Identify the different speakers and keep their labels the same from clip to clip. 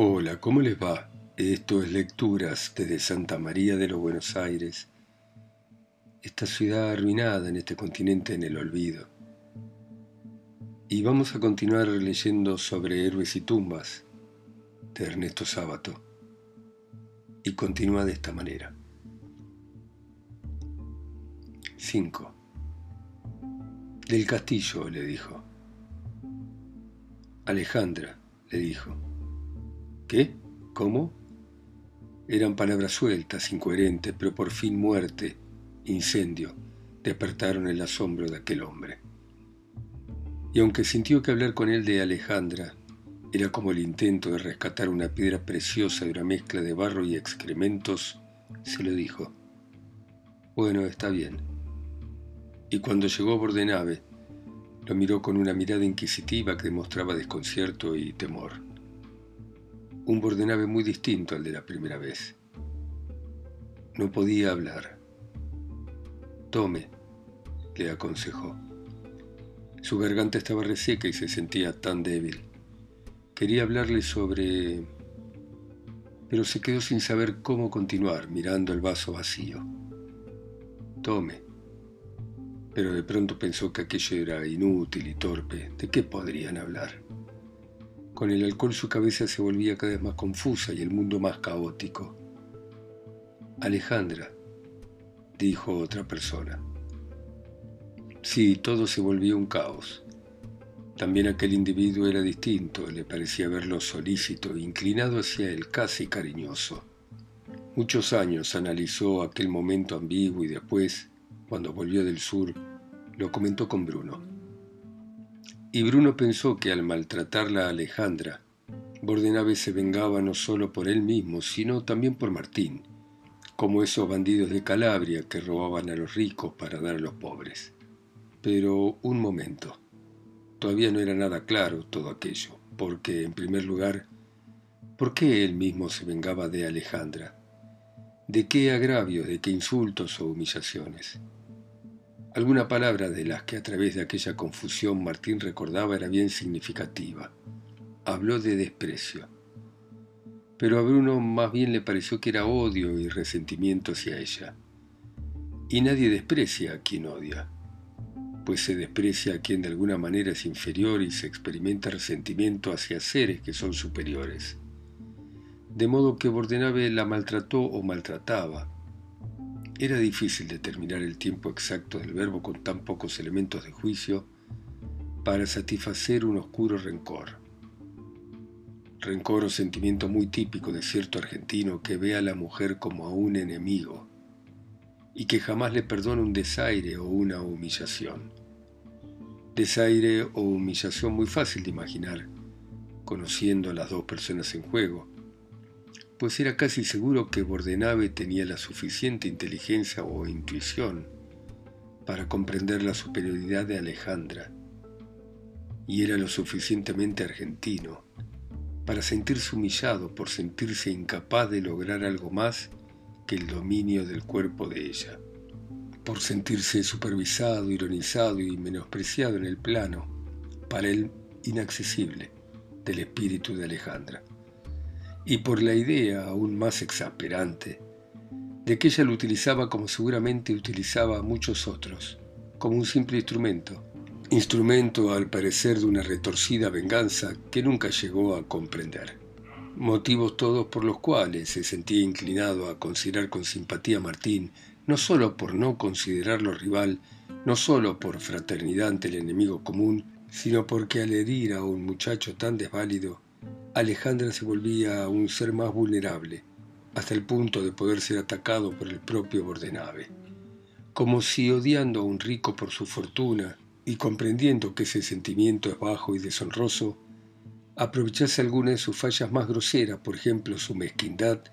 Speaker 1: Hola, ¿cómo les va? Esto es Lecturas desde Santa María de los Buenos Aires, esta ciudad arruinada en este continente en el olvido. Y vamos a continuar leyendo sobre héroes y tumbas de Ernesto Sábato. Y continúa de esta manera. 5. Del castillo, le dijo. Alejandra, le dijo. ¿Qué? ¿Cómo? Eran palabras sueltas, incoherentes, pero por fin muerte, incendio, despertaron el asombro de aquel hombre. Y aunque sintió que hablar con él de Alejandra era como el intento de rescatar una piedra preciosa de una mezcla de barro y excrementos, se lo dijo. Bueno, está bien. Y cuando llegó a Bordenave, lo miró con una mirada inquisitiva que demostraba desconcierto y temor un bordenave muy distinto al de la primera vez. No podía hablar. Tome, le aconsejó. Su garganta estaba reseca y se sentía tan débil. Quería hablarle sobre... pero se quedó sin saber cómo continuar mirando el vaso vacío. Tome. Pero de pronto pensó que aquello era inútil y torpe. ¿De qué podrían hablar? Con el alcohol su cabeza se volvía cada vez más confusa y el mundo más caótico. Alejandra, dijo otra persona. Sí, todo se volvió un caos. También aquel individuo era distinto, le parecía verlo solícito, inclinado hacia él, casi cariñoso. Muchos años analizó aquel momento ambiguo y después, cuando volvió del sur, lo comentó con Bruno. Y Bruno pensó que al maltratarla a Alejandra, Bordenave se vengaba no solo por él mismo, sino también por Martín, como esos bandidos de Calabria que robaban a los ricos para dar a los pobres. Pero un momento. Todavía no era nada claro todo aquello, porque, en primer lugar, ¿por qué él mismo se vengaba de Alejandra? ¿De qué agravios, de qué insultos o humillaciones? Alguna palabra de las que a través de aquella confusión Martín recordaba era bien significativa. Habló de desprecio. Pero a Bruno más bien le pareció que era odio y resentimiento hacia ella. Y nadie desprecia a quien odia, pues se desprecia a quien de alguna manera es inferior y se experimenta resentimiento hacia seres que son superiores. De modo que Bordenave la maltrató o maltrataba, era difícil determinar el tiempo exacto del verbo con tan pocos elementos de juicio para satisfacer un oscuro rencor. Rencor o sentimiento muy típico de cierto argentino que ve a la mujer como a un enemigo y que jamás le perdona un desaire o una humillación. Desaire o humillación muy fácil de imaginar, conociendo a las dos personas en juego, pues era casi seguro que Bordenave tenía la suficiente inteligencia o intuición para comprender la superioridad de Alejandra, y era lo suficientemente argentino para sentirse humillado por sentirse incapaz de lograr algo más que el dominio del cuerpo de ella, por sentirse supervisado, ironizado y menospreciado en el plano, para él inaccesible, del espíritu de Alejandra y por la idea aún más exasperante de que ella lo utilizaba como seguramente utilizaba a muchos otros, como un simple instrumento, instrumento al parecer de una retorcida venganza que nunca llegó a comprender. Motivos todos por los cuales se sentía inclinado a considerar con simpatía a Martín, no solo por no considerarlo rival, no solo por fraternidad ante el enemigo común, sino porque al herir a un muchacho tan desválido, Alejandra se volvía un ser más vulnerable, hasta el punto de poder ser atacado por el propio Bordenave. Como si odiando a un rico por su fortuna y comprendiendo que ese sentimiento es bajo y deshonroso, aprovechase alguna de sus fallas más groseras, por ejemplo su mezquindad,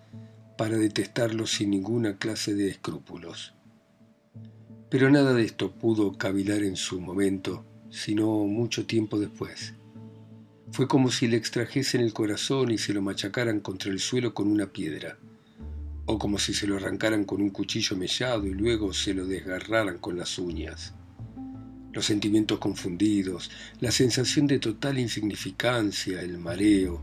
Speaker 1: para detestarlo sin ninguna clase de escrúpulos. Pero nada de esto pudo cavilar en su momento, sino mucho tiempo después. Fue como si le extrajesen el corazón y se lo machacaran contra el suelo con una piedra, o como si se lo arrancaran con un cuchillo mellado y luego se lo desgarraran con las uñas. Los sentimientos confundidos, la sensación de total insignificancia, el mareo,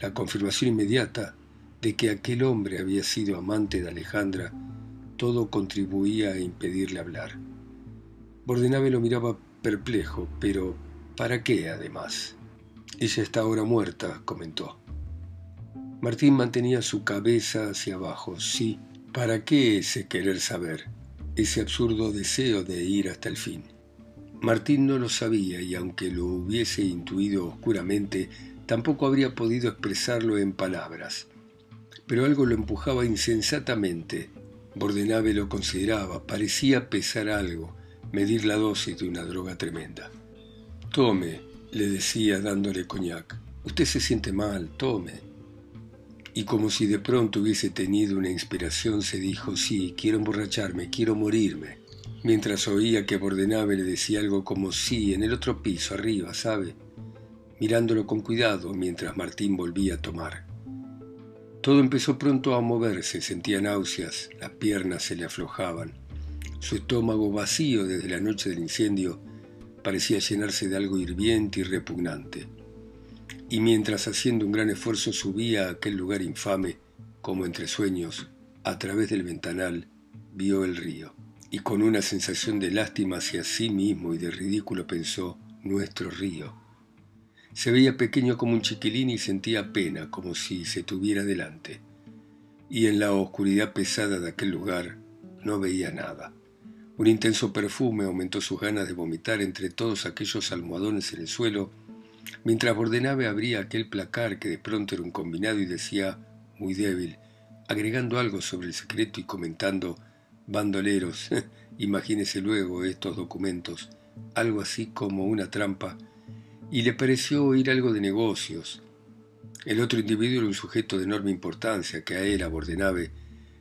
Speaker 1: la confirmación inmediata de que aquel hombre había sido amante de Alejandra, todo contribuía a impedirle hablar. Bordenave lo miraba perplejo, pero ¿para qué además? Ella está ahora muerta, comentó. Martín mantenía su cabeza hacia abajo. Sí, ¿para qué ese querer saber? Ese absurdo deseo de ir hasta el fin. Martín no lo sabía y aunque lo hubiese intuido oscuramente, tampoco habría podido expresarlo en palabras. Pero algo lo empujaba insensatamente. Bordenave lo consideraba, parecía pesar algo, medir la dosis de una droga tremenda. Tome, le decía dándole coñac. Usted se siente mal, tome. Y como si de pronto hubiese tenido una inspiración, se dijo, sí, quiero emborracharme, quiero morirme mientras oía que Bordenave le decía algo como sí, en el otro piso, arriba, ¿sabe? Mirándolo con cuidado mientras Martín volvía a tomar. Todo empezó pronto a moverse, sentía náuseas, las piernas se le aflojaban. Su estómago vacío desde la noche del incendio parecía llenarse de algo hirviente y repugnante. Y mientras haciendo un gran esfuerzo subía a aquel lugar infame, como entre sueños, a través del ventanal, vio el río y con una sensación de lástima hacia sí mismo y de ridículo pensó, nuestro río. Se veía pequeño como un chiquilín y sentía pena, como si se tuviera delante. Y en la oscuridad pesada de aquel lugar no veía nada. Un intenso perfume aumentó sus ganas de vomitar entre todos aquellos almohadones en el suelo, mientras Bordenave abría aquel placar que de pronto era un combinado y decía, muy débil, agregando algo sobre el secreto y comentando bandoleros, imagínese luego estos documentos, algo así como una trampa, y le pareció oír algo de negocios. El otro individuo era un sujeto de enorme importancia que a él, Bordenave,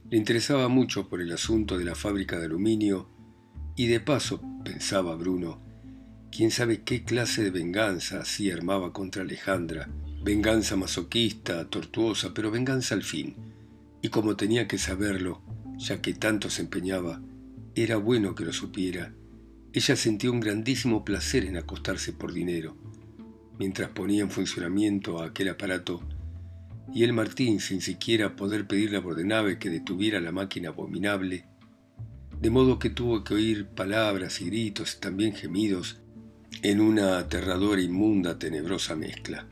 Speaker 1: le interesaba mucho por el asunto de la fábrica de aluminio, y de paso, pensaba Bruno, quién sabe qué clase de venganza así armaba contra Alejandra, venganza masoquista, tortuosa, pero venganza al fin, y como tenía que saberlo, ya que tanto se empeñaba, era bueno que lo supiera. Ella sentía un grandísimo placer en acostarse por dinero, mientras ponía en funcionamiento aquel aparato, y el Martín, sin siquiera poder pedirle a Bordenave que detuviera la máquina abominable, de modo que tuvo que oír palabras y gritos y también gemidos en una aterradora, inmunda, tenebrosa mezcla.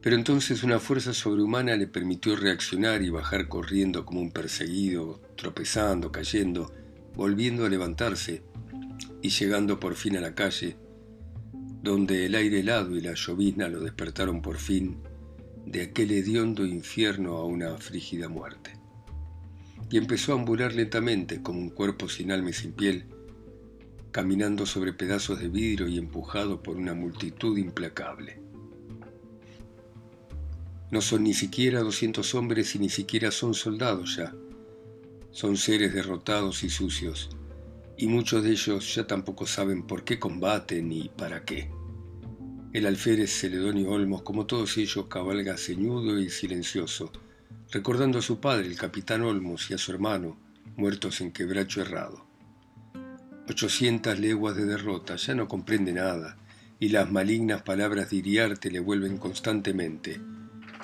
Speaker 1: Pero entonces una fuerza sobrehumana le permitió reaccionar y bajar corriendo como un perseguido, tropezando, cayendo, volviendo a levantarse y llegando por fin a la calle, donde el aire helado y la llovizna lo despertaron por fin de aquel hediondo infierno a una frígida muerte. Y empezó a ambular lentamente como un cuerpo sin alma y sin piel, caminando sobre pedazos de vidrio y empujado por una multitud implacable. No son ni siquiera doscientos hombres y ni siquiera son soldados ya. Son seres derrotados y sucios, y muchos de ellos ya tampoco saben por qué combaten ni para qué. El alférez Celedonio Olmos, como todos ellos, cabalga ceñudo y silencioso, recordando a su padre, el capitán Olmos, y a su hermano, muertos en quebracho errado. Ochocientas leguas de derrota, ya no comprende nada, y las malignas palabras de Iriarte le vuelven constantemente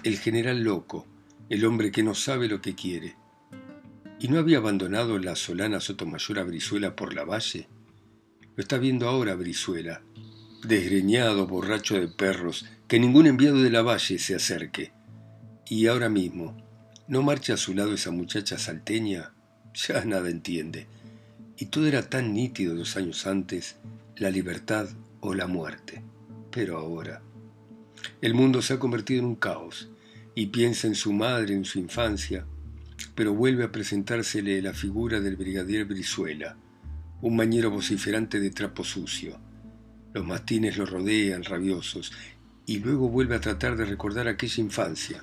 Speaker 1: el general loco, el hombre que no sabe lo que quiere. ¿Y no había abandonado la solana Sotomayor a Brizuela por la valle? Lo está viendo ahora Brizuela, desgreñado, borracho de perros, que ningún enviado de la valle se acerque. Y ahora mismo, ¿no marcha a su lado esa muchacha salteña? Ya nada entiende. Y todo era tan nítido dos años antes, la libertad o la muerte. Pero ahora, el mundo se ha convertido en un caos y piensa en su madre, en su infancia, pero vuelve a presentársele la figura del brigadier Brizuela, un mañero vociferante de trapo sucio. Los mastines lo rodean, rabiosos, y luego vuelve a tratar de recordar aquella infancia.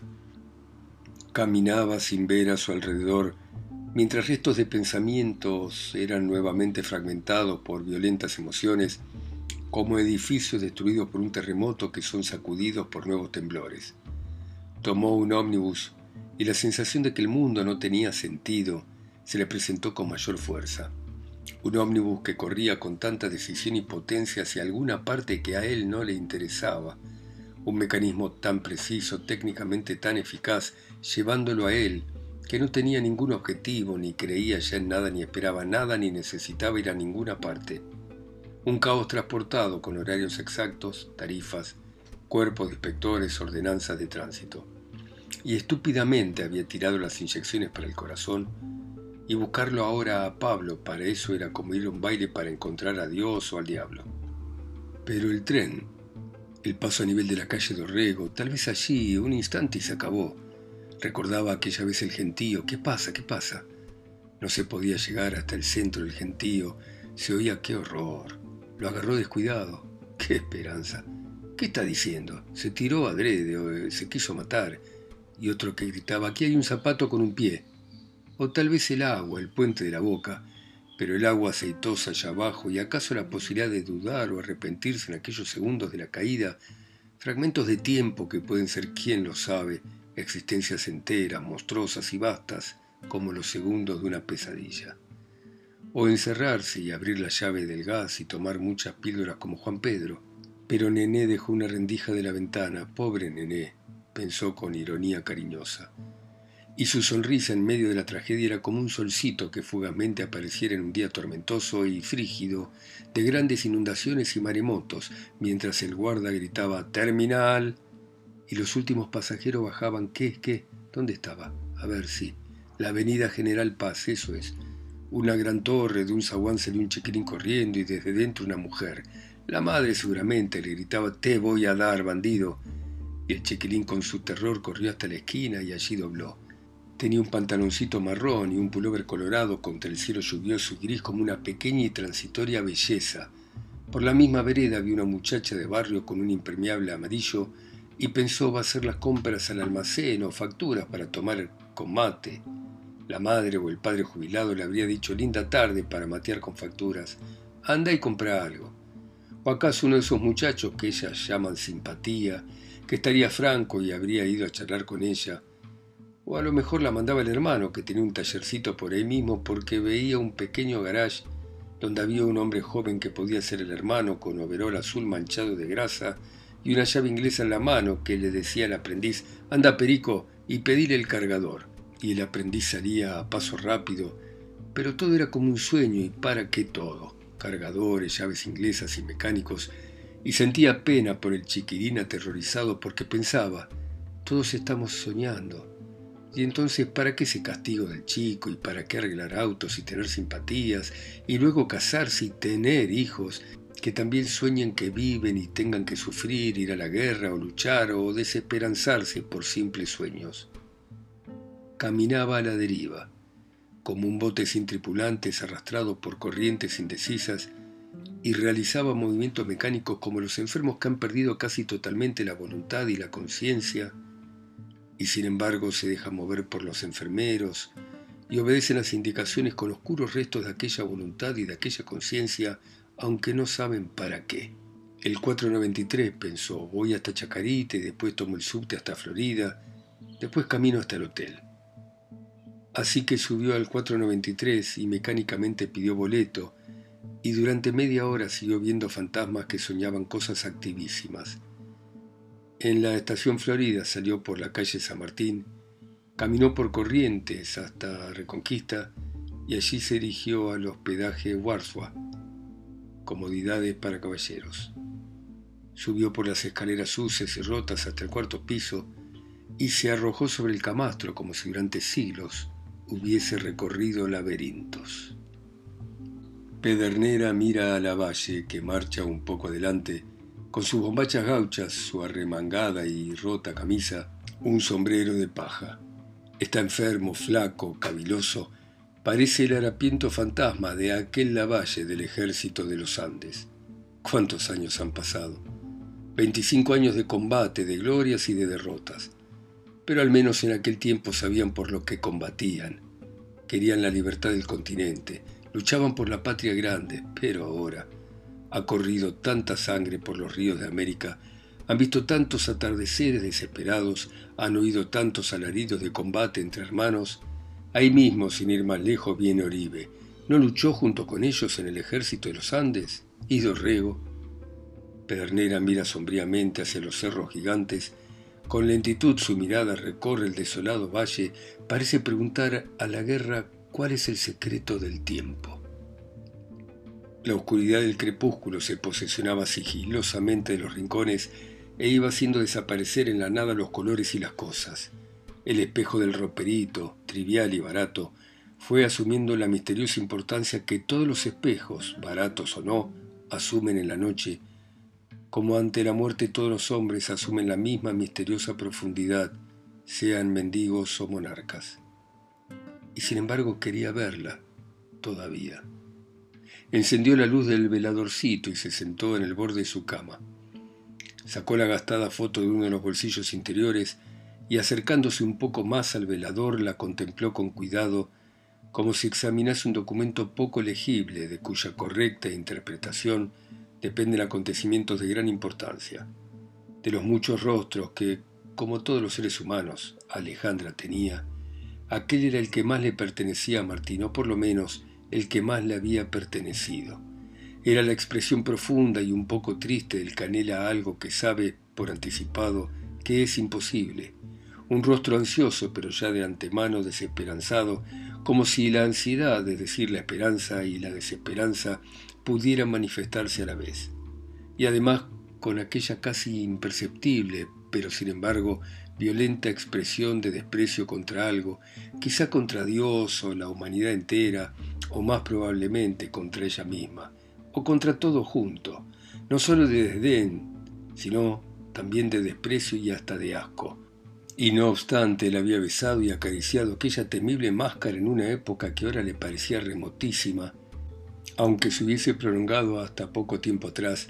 Speaker 1: Caminaba sin ver a su alrededor, mientras restos de pensamientos eran nuevamente fragmentados por violentas emociones, como edificios destruidos por un terremoto que son sacudidos por nuevos temblores. Tomó un ómnibus y la sensación de que el mundo no tenía sentido se le presentó con mayor fuerza. Un ómnibus que corría con tanta decisión y potencia hacia alguna parte que a él no le interesaba. Un mecanismo tan preciso, técnicamente tan eficaz, llevándolo a él, que no tenía ningún objetivo, ni creía ya en nada, ni esperaba nada, ni necesitaba ir a ninguna parte. Un caos transportado con horarios exactos, tarifas, cuerpos de inspectores, ordenanzas de tránsito. Y estúpidamente había tirado las inyecciones para el corazón y buscarlo ahora a Pablo para eso era como ir a un baile para encontrar a Dios o al diablo. Pero el tren, el paso a nivel de la calle Dorrego, tal vez allí, un instante y se acabó. Recordaba aquella vez el gentío. ¿Qué pasa? ¿Qué pasa? No se podía llegar hasta el centro del gentío. Se oía qué horror. Lo agarró descuidado. ¡Qué esperanza! ¿Qué está diciendo? Se tiró adrede eh, se quiso matar. Y otro que gritaba, aquí hay un zapato con un pie. O tal vez el agua, el puente de la boca. Pero el agua aceitosa allá abajo y acaso la posibilidad de dudar o arrepentirse en aquellos segundos de la caída, fragmentos de tiempo que pueden ser quién lo sabe, existencias enteras, monstruosas y vastas, como los segundos de una pesadilla. O encerrarse y abrir la llave del gas y tomar muchas píldoras como Juan Pedro. Pero Nené dejó una rendija de la ventana, pobre Nené, pensó con ironía cariñosa. Y su sonrisa en medio de la tragedia era como un solcito que fugazmente apareciera en un día tormentoso y frígido, de grandes inundaciones y maremotos, mientras el guarda gritaba ¡Terminal! y los últimos pasajeros bajaban. ¿Qué? ¿Qué? ¿Dónde estaba? A ver si. La avenida General Paz, eso es. Una gran torre, de un zaguán salió un chiquilín corriendo y desde dentro una mujer. La madre seguramente le gritaba, te voy a dar, bandido. Y el chiquilín con su terror corrió hasta la esquina y allí dobló. Tenía un pantaloncito marrón y un pullover colorado contra el cielo lluvioso y gris como una pequeña y transitoria belleza. Por la misma vereda vi una muchacha de barrio con un impermeable amarillo y pensó va a hacer las compras al almacén o facturas para tomar con mate. La madre o el padre jubilado le habría dicho linda tarde para matear con facturas. Anda y compra algo. O acaso uno de esos muchachos que ellas llaman simpatía, que estaría franco y habría ido a charlar con ella. O a lo mejor la mandaba el hermano, que tenía un tallercito por ahí mismo, porque veía un pequeño garage donde había un hombre joven que podía ser el hermano con overol azul manchado de grasa y una llave inglesa en la mano que le decía al aprendiz, anda Perico y pedile el cargador. Y el aprendiz salía a paso rápido, pero todo era como un sueño y para qué todo, cargadores, llaves inglesas y mecánicos, y sentía pena por el chiquirín aterrorizado porque pensaba, todos estamos soñando. Y entonces, ¿para qué ese castigo del chico? ¿Y para qué arreglar autos y tener simpatías? Y luego casarse y tener hijos que también sueñen que viven y tengan que sufrir, ir a la guerra o luchar o desesperanzarse por simples sueños. Caminaba a la deriva, como un bote sin tripulantes arrastrado por corrientes indecisas, y realizaba movimientos mecánicos como los enfermos que han perdido casi totalmente la voluntad y la conciencia, y sin embargo se dejan mover por los enfermeros, y obedecen las indicaciones con oscuros restos de aquella voluntad y de aquella conciencia aunque no saben para qué. El 493 pensó, voy hasta Chacarita y después tomo el subte hasta Florida, después camino hasta el hotel. Así que subió al 493 y mecánicamente pidió boleto, y durante media hora siguió viendo fantasmas que soñaban cosas activísimas. En la estación Florida salió por la calle San Martín, caminó por Corrientes hasta Reconquista y allí se dirigió al hospedaje Warswa, comodidades para caballeros. Subió por las escaleras sucias y rotas hasta el cuarto piso y se arrojó sobre el camastro como si durante siglos hubiese recorrido laberintos. Pedernera mira a la valle que marcha un poco adelante, con sus bombachas gauchas, su arremangada y rota camisa, un sombrero de paja. Está enfermo, flaco, caviloso, Parece el harapiento fantasma de aquel lavalle del ejército de los Andes. ¿Cuántos años han pasado? Veinticinco años de combate, de glorias y de derrotas. Pero al menos en aquel tiempo sabían por lo que combatían. Querían la libertad del continente, luchaban por la patria grande, pero ahora ha corrido tanta sangre por los ríos de América, han visto tantos atardeceres desesperados, han oído tantos alaridos de combate entre hermanos, Ahí mismo, sin ir más lejos, viene Oribe. ¿No luchó junto con ellos en el ejército de los Andes? ¿Y Dorrego? Pedernera mira sombríamente hacia los cerros gigantes. Con lentitud su mirada recorre el desolado valle. Parece preguntar a la guerra cuál es el secreto del tiempo. La oscuridad del crepúsculo se posesionaba sigilosamente de los rincones e iba haciendo desaparecer en la nada los colores y las cosas. El espejo del roperito, trivial y barato, fue asumiendo la misteriosa importancia que todos los espejos, baratos o no, asumen en la noche, como ante la muerte todos los hombres asumen la misma misteriosa profundidad, sean mendigos o monarcas. Y sin embargo quería verla, todavía. Encendió la luz del veladorcito y se sentó en el borde de su cama. Sacó la gastada foto de uno de los bolsillos interiores y acercándose un poco más al velador la contempló con cuidado, como si examinase un documento poco legible de cuya correcta interpretación dependen acontecimientos de gran importancia. De los muchos rostros que, como todos los seres humanos, Alejandra tenía, aquel era el que más le pertenecía a Martín, o por lo menos el que más le había pertenecido. Era la expresión profunda y un poco triste del canela algo que sabe, por anticipado, que es imposible. Un rostro ansioso, pero ya de antemano desesperanzado, como si la ansiedad, es decir, la esperanza y la desesperanza, pudieran manifestarse a la vez. Y además con aquella casi imperceptible, pero sin embargo violenta expresión de desprecio contra algo, quizá contra Dios o la humanidad entera, o más probablemente contra ella misma o contra todo junto, no solo de desdén, sino también de desprecio y hasta de asco. Y no obstante, él había besado y acariciado aquella temible máscara en una época que ahora le parecía remotísima, aunque se hubiese prolongado hasta poco tiempo atrás,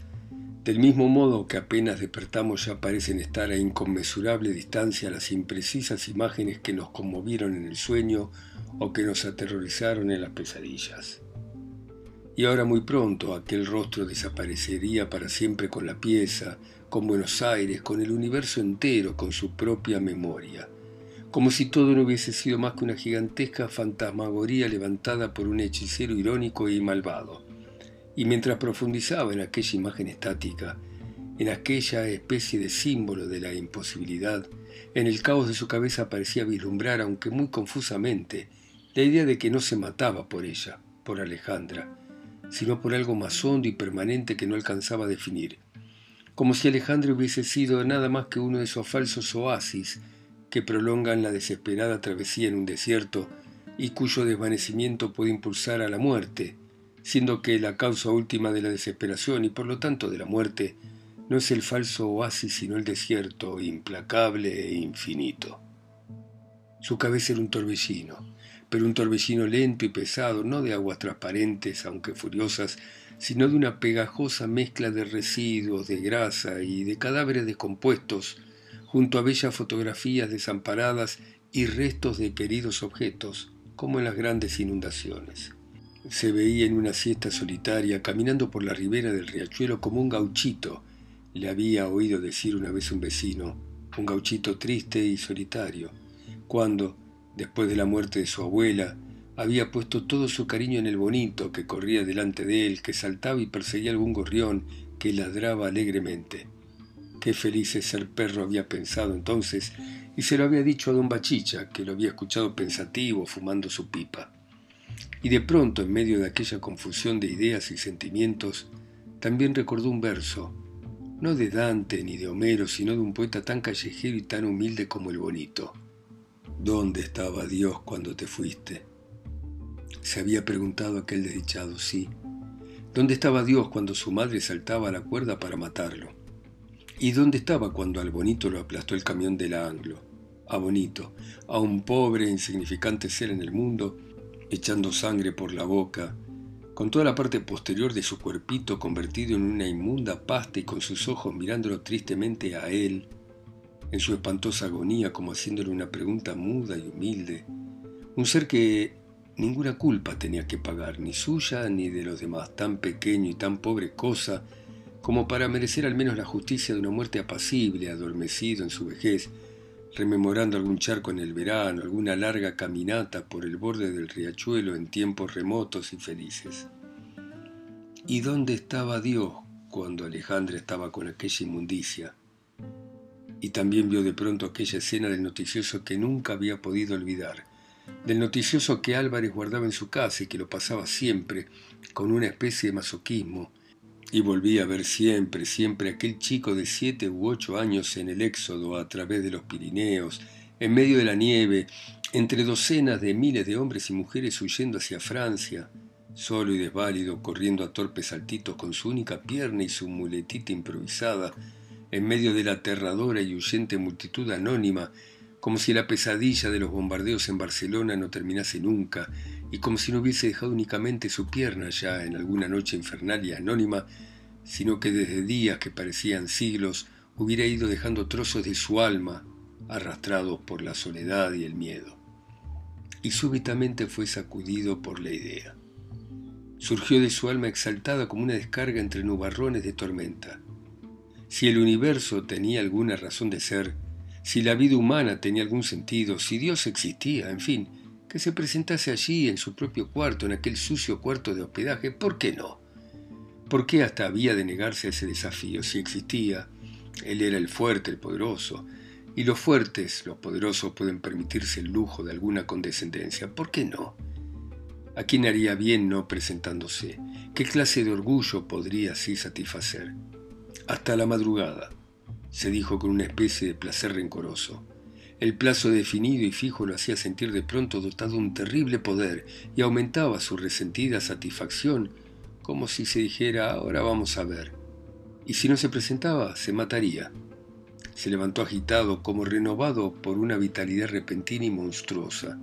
Speaker 1: del mismo modo que apenas despertamos ya parecen estar a inconmensurable distancia las imprecisas imágenes que nos conmovieron en el sueño o que nos aterrorizaron en las pesadillas y ahora muy pronto aquel rostro desaparecería para siempre con la pieza, con Buenos Aires, con el universo entero, con su propia memoria, como si todo no hubiese sido más que una gigantesca fantasmagoría levantada por un hechicero irónico y malvado. Y mientras profundizaba en aquella imagen estática, en aquella especie de símbolo de la imposibilidad, en el caos de su cabeza parecía vislumbrar, aunque muy confusamente, la idea de que no se mataba por ella, por Alejandra, sino por algo más hondo y permanente que no alcanzaba a definir, como si Alejandro hubiese sido nada más que uno de esos falsos oasis que prolongan la desesperada travesía en un desierto y cuyo desvanecimiento puede impulsar a la muerte, siendo que la causa última de la desesperación y por lo tanto de la muerte no es el falso oasis sino el desierto implacable e infinito. Su cabeza era un torbellino, pero un torbellino lento y pesado, no de aguas transparentes, aunque furiosas, sino de una pegajosa mezcla de residuos, de grasa y de cadáveres descompuestos, junto a bellas fotografías desamparadas y restos de queridos objetos, como en las grandes inundaciones. Se veía en una siesta solitaria, caminando por la ribera del riachuelo como un gauchito, le había oído decir una vez un vecino, un gauchito triste y solitario, cuando, después de la muerte de su abuela, había puesto todo su cariño en el bonito que corría delante de él, que saltaba y perseguía algún gorrión que ladraba alegremente. Qué feliz es ser perro había pensado entonces, y se lo había dicho a don Bachicha, que lo había escuchado pensativo, fumando su pipa. Y de pronto, en medio de aquella confusión de ideas y sentimientos, también recordó un verso, no de Dante ni de Homero, sino de un poeta tan callejero y tan humilde como el bonito. ¿Dónde estaba Dios cuando te fuiste? Se había preguntado aquel desdichado, sí. ¿Dónde estaba Dios cuando su madre saltaba a la cuerda para matarlo? ¿Y dónde estaba cuando al bonito lo aplastó el camión de la Anglo? A bonito, a un pobre e insignificante ser en el mundo, echando sangre por la boca, con toda la parte posterior de su cuerpito convertido en una inmunda pasta y con sus ojos mirándolo tristemente a él, en su espantosa agonía como haciéndole una pregunta muda y humilde, un ser que ninguna culpa tenía que pagar, ni suya ni de los demás, tan pequeño y tan pobre cosa como para merecer al menos la justicia de una muerte apacible, adormecido en su vejez, rememorando algún charco en el verano, alguna larga caminata por el borde del riachuelo en tiempos remotos y felices. ¿Y dónde estaba Dios cuando Alejandra estaba con aquella inmundicia. Y también vio de pronto aquella escena del noticioso que nunca había podido olvidar, del noticioso que Álvarez guardaba en su casa y que lo pasaba siempre con una especie de masoquismo, y volvía a ver siempre, siempre aquel chico de siete u ocho años en el éxodo a través de los Pirineos, en medio de la nieve, entre docenas de miles de hombres y mujeres huyendo hacia Francia, solo y desválido, corriendo a torpes saltitos con su única pierna y su muletita improvisada, en medio de la aterradora y huyente multitud anónima, como si la pesadilla de los bombardeos en Barcelona no terminase nunca, y como si no hubiese dejado únicamente su pierna ya en alguna noche infernal y anónima, sino que desde días que parecían siglos hubiera ido dejando trozos de su alma, arrastrados por la soledad y el miedo. Y súbitamente fue sacudido por la idea. Surgió de su alma exaltada como una descarga entre nubarrones de tormenta. Si el universo tenía alguna razón de ser, si la vida humana tenía algún sentido, si Dios existía, en fin, que se presentase allí en su propio cuarto, en aquel sucio cuarto de hospedaje, ¿por qué no? ¿Por qué hasta había de negarse a ese desafío? Si existía, él era el fuerte, el poderoso, y los fuertes, los poderosos pueden permitirse el lujo de alguna condescendencia, ¿por qué no? ¿A quién haría bien no presentándose? ¿Qué clase de orgullo podría así satisfacer? Hasta la madrugada, se dijo con una especie de placer rencoroso. El plazo definido y fijo lo hacía sentir de pronto dotado de un terrible poder y aumentaba su resentida satisfacción como si se dijera ahora vamos a ver. Y si no se presentaba, se mataría. Se levantó agitado, como renovado por una vitalidad repentina y monstruosa.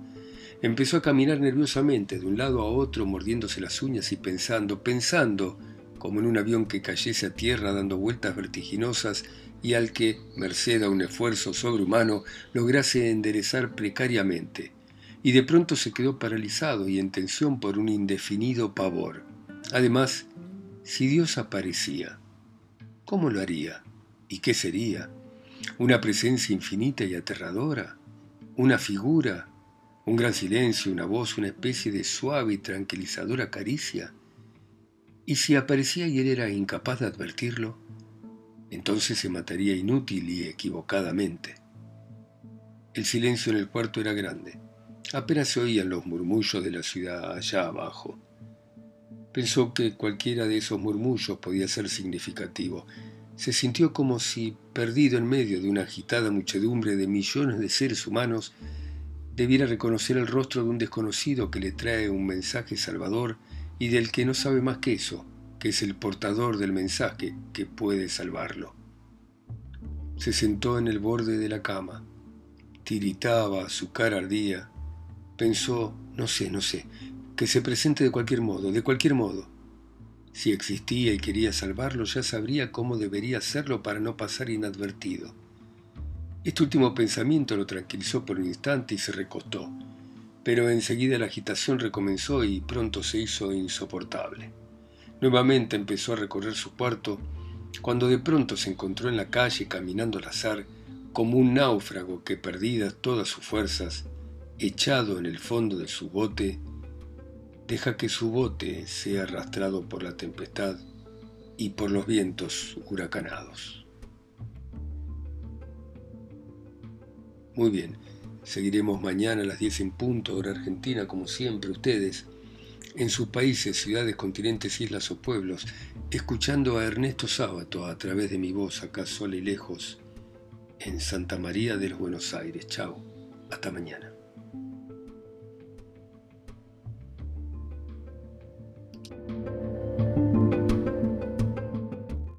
Speaker 1: Empezó a caminar nerviosamente de un lado a otro, mordiéndose las uñas y pensando, pensando, como en un avión que cayese a tierra dando vueltas vertiginosas y al que, merced a un esfuerzo sobrehumano, lograse enderezar precariamente, y de pronto se quedó paralizado y en tensión por un indefinido pavor. Además, si Dios aparecía, ¿cómo lo haría? ¿Y qué sería? ¿Una presencia infinita y aterradora? ¿Una figura? ¿Un gran silencio? ¿Una voz? ¿Una especie de suave y tranquilizadora caricia? ¿Y si aparecía y él era incapaz de advertirlo? Entonces se mataría inútil y equivocadamente. El silencio en el cuarto era grande. Apenas se oían los murmullos de la ciudad allá abajo. Pensó que cualquiera de esos murmullos podía ser significativo. Se sintió como si, perdido en medio de una agitada muchedumbre de millones de seres humanos, debiera reconocer el rostro de un desconocido que le trae un mensaje salvador y del que no sabe más que eso, que es el portador del mensaje que puede salvarlo. Se sentó en el borde de la cama, tiritaba, su cara ardía, pensó, no sé, no sé, que se presente de cualquier modo, de cualquier modo. Si existía y quería salvarlo, ya sabría cómo debería hacerlo para no pasar inadvertido. Este último pensamiento lo tranquilizó por un instante y se recostó, pero enseguida la agitación recomenzó y pronto se hizo insoportable. Nuevamente empezó a recorrer su cuarto, cuando de pronto se encontró en la calle caminando al azar, como un náufrago que, perdidas todas sus fuerzas, echado en el fondo de su bote, deja que su bote sea arrastrado por la tempestad y por los vientos huracanados. Muy bien, seguiremos mañana a las 10 en punto, hora argentina, como siempre ustedes en sus países, ciudades, continentes, islas o pueblos, escuchando a Ernesto Sábato a través de mi voz acá sola y lejos, en Santa María de los Buenos Aires. Chao, hasta mañana.